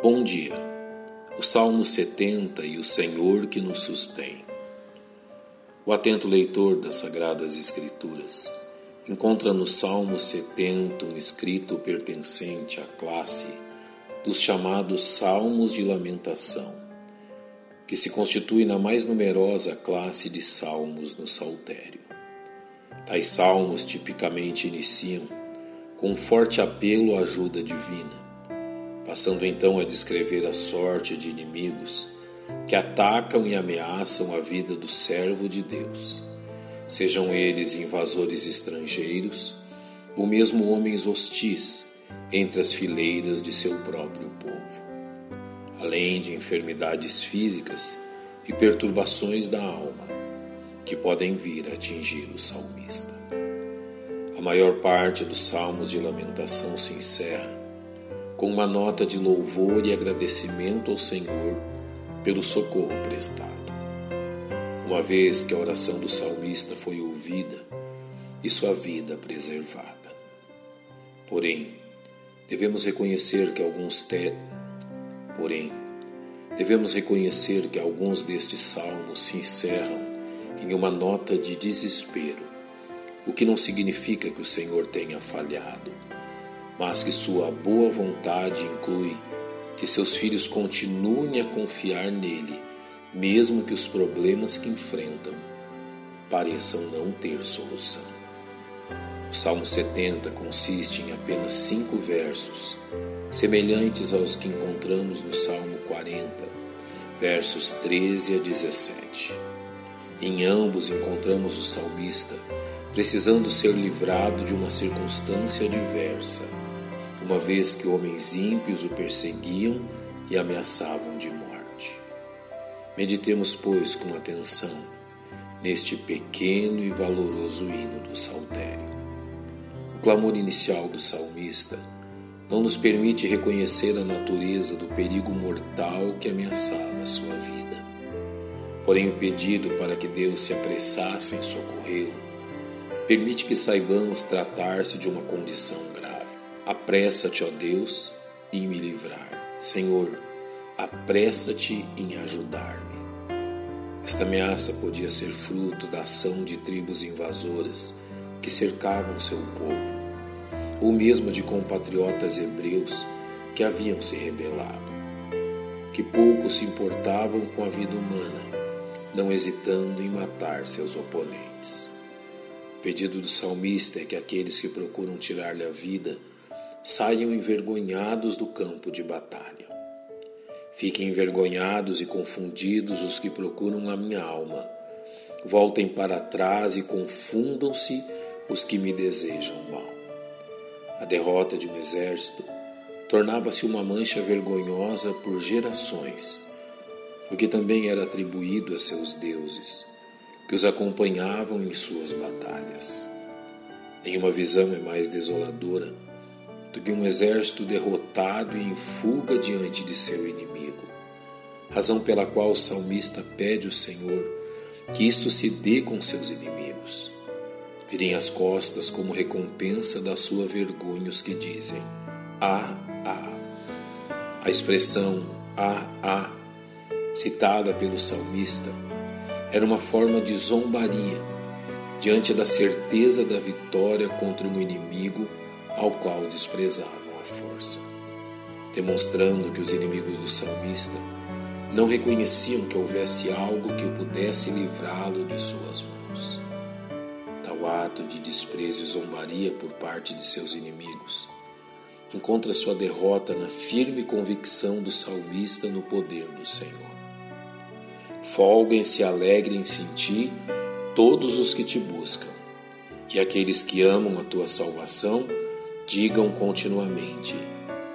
Bom dia. O Salmo 70 e o Senhor que nos sustém. O atento leitor das Sagradas Escrituras encontra no Salmo 70 um escrito pertencente à classe dos chamados Salmos de Lamentação, que se constitui na mais numerosa classe de salmos no Saltério. Tais salmos tipicamente iniciam com um forte apelo à ajuda divina, passando então a descrever a sorte de inimigos que atacam e ameaçam a vida do servo de Deus, sejam eles invasores estrangeiros ou mesmo homens hostis entre as fileiras de seu próprio povo, além de enfermidades físicas e perturbações da alma que podem vir a atingir o salmista. A maior parte dos salmos de lamentação se encerra com uma nota de louvor e agradecimento ao Senhor pelo socorro prestado. Uma vez que a oração do salmista foi ouvida e sua vida preservada. Porém, devemos reconhecer que alguns te... Porém, devemos reconhecer que alguns destes salmos se encerram em uma nota de desespero o que não significa que o Senhor tenha falhado, mas que sua boa vontade inclui que seus filhos continuem a confiar nele, mesmo que os problemas que enfrentam pareçam não ter solução. O Salmo 70 consiste em apenas cinco versos, semelhantes aos que encontramos no Salmo 40, versos 13 a 17. Em ambos encontramos o salmista precisando ser livrado de uma circunstância adversa, uma vez que homens ímpios o perseguiam e ameaçavam de morte. Meditemos, pois, com atenção neste pequeno e valoroso hino do saltério. O clamor inicial do salmista não nos permite reconhecer a natureza do perigo mortal que ameaçava a sua vida. Porém, o pedido para que Deus se apressasse em socorrê-lo Permite que saibamos tratar-se de uma condição grave. Apressa-te, ó Deus, em me livrar. Senhor, apressa-te em ajudar-me. Esta ameaça podia ser fruto da ação de tribos invasoras que cercavam seu povo, ou mesmo de compatriotas hebreus que haviam se rebelado, que pouco se importavam com a vida humana, não hesitando em matar seus oponentes. O pedido do salmista é que aqueles que procuram tirar-lhe a vida saiam envergonhados do campo de batalha. Fiquem envergonhados e confundidos os que procuram a minha alma. Voltem para trás e confundam-se os que me desejam mal. A derrota de um exército tornava-se uma mancha vergonhosa por gerações, o que também era atribuído a seus deuses que os acompanhavam em suas batalhas. Nenhuma visão é mais desoladora do que um exército derrotado e em fuga diante de seu inimigo, razão pela qual o salmista pede ao Senhor que isto se dê com seus inimigos. Virem as costas como recompensa da sua vergonha os que dizem: Ah, ah. A expressão ah, ah, citada pelo salmista, era uma forma de zombaria diante da certeza da vitória contra um inimigo ao qual desprezavam a força, demonstrando que os inimigos do salmista não reconheciam que houvesse algo que o pudesse livrá-lo de suas mãos. Tal ato de desprezo e zombaria por parte de seus inimigos encontra sua derrota na firme convicção do salmista no poder do Senhor. Folguem-se e alegrem-se em ti todos os que te buscam, e aqueles que amam a tua salvação digam continuamente: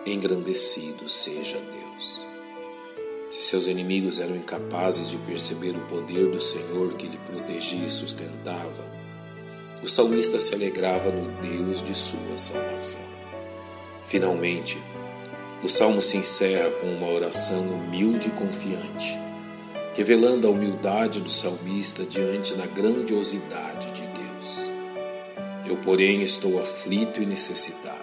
Engrandecido seja Deus. Se seus inimigos eram incapazes de perceber o poder do Senhor que lhe protegia e sustentava, o salmista se alegrava no Deus de sua salvação. Finalmente, o salmo se encerra com uma oração humilde e confiante revelando a humildade do salmista diante da grandiosidade. Eu, porém, estou aflito e necessitado.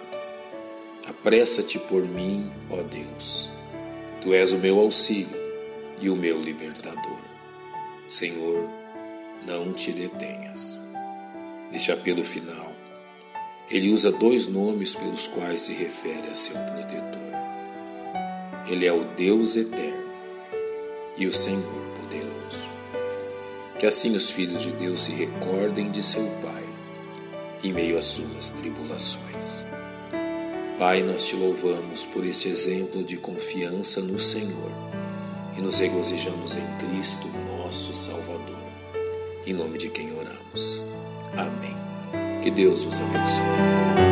Apressa-te por mim, ó Deus. Tu és o meu auxílio e o meu libertador. Senhor, não te detenhas. Neste apelo final, ele usa dois nomes pelos quais se refere a seu protetor. Ele é o Deus eterno e o Senhor poderoso. Que assim os filhos de Deus se recordem de seu Pai em meio às suas tribulações. Pai, nós te louvamos por este exemplo de confiança no Senhor e nos regozijamos em Cristo, nosso Salvador. Em nome de quem oramos. Amém. Que Deus os abençoe.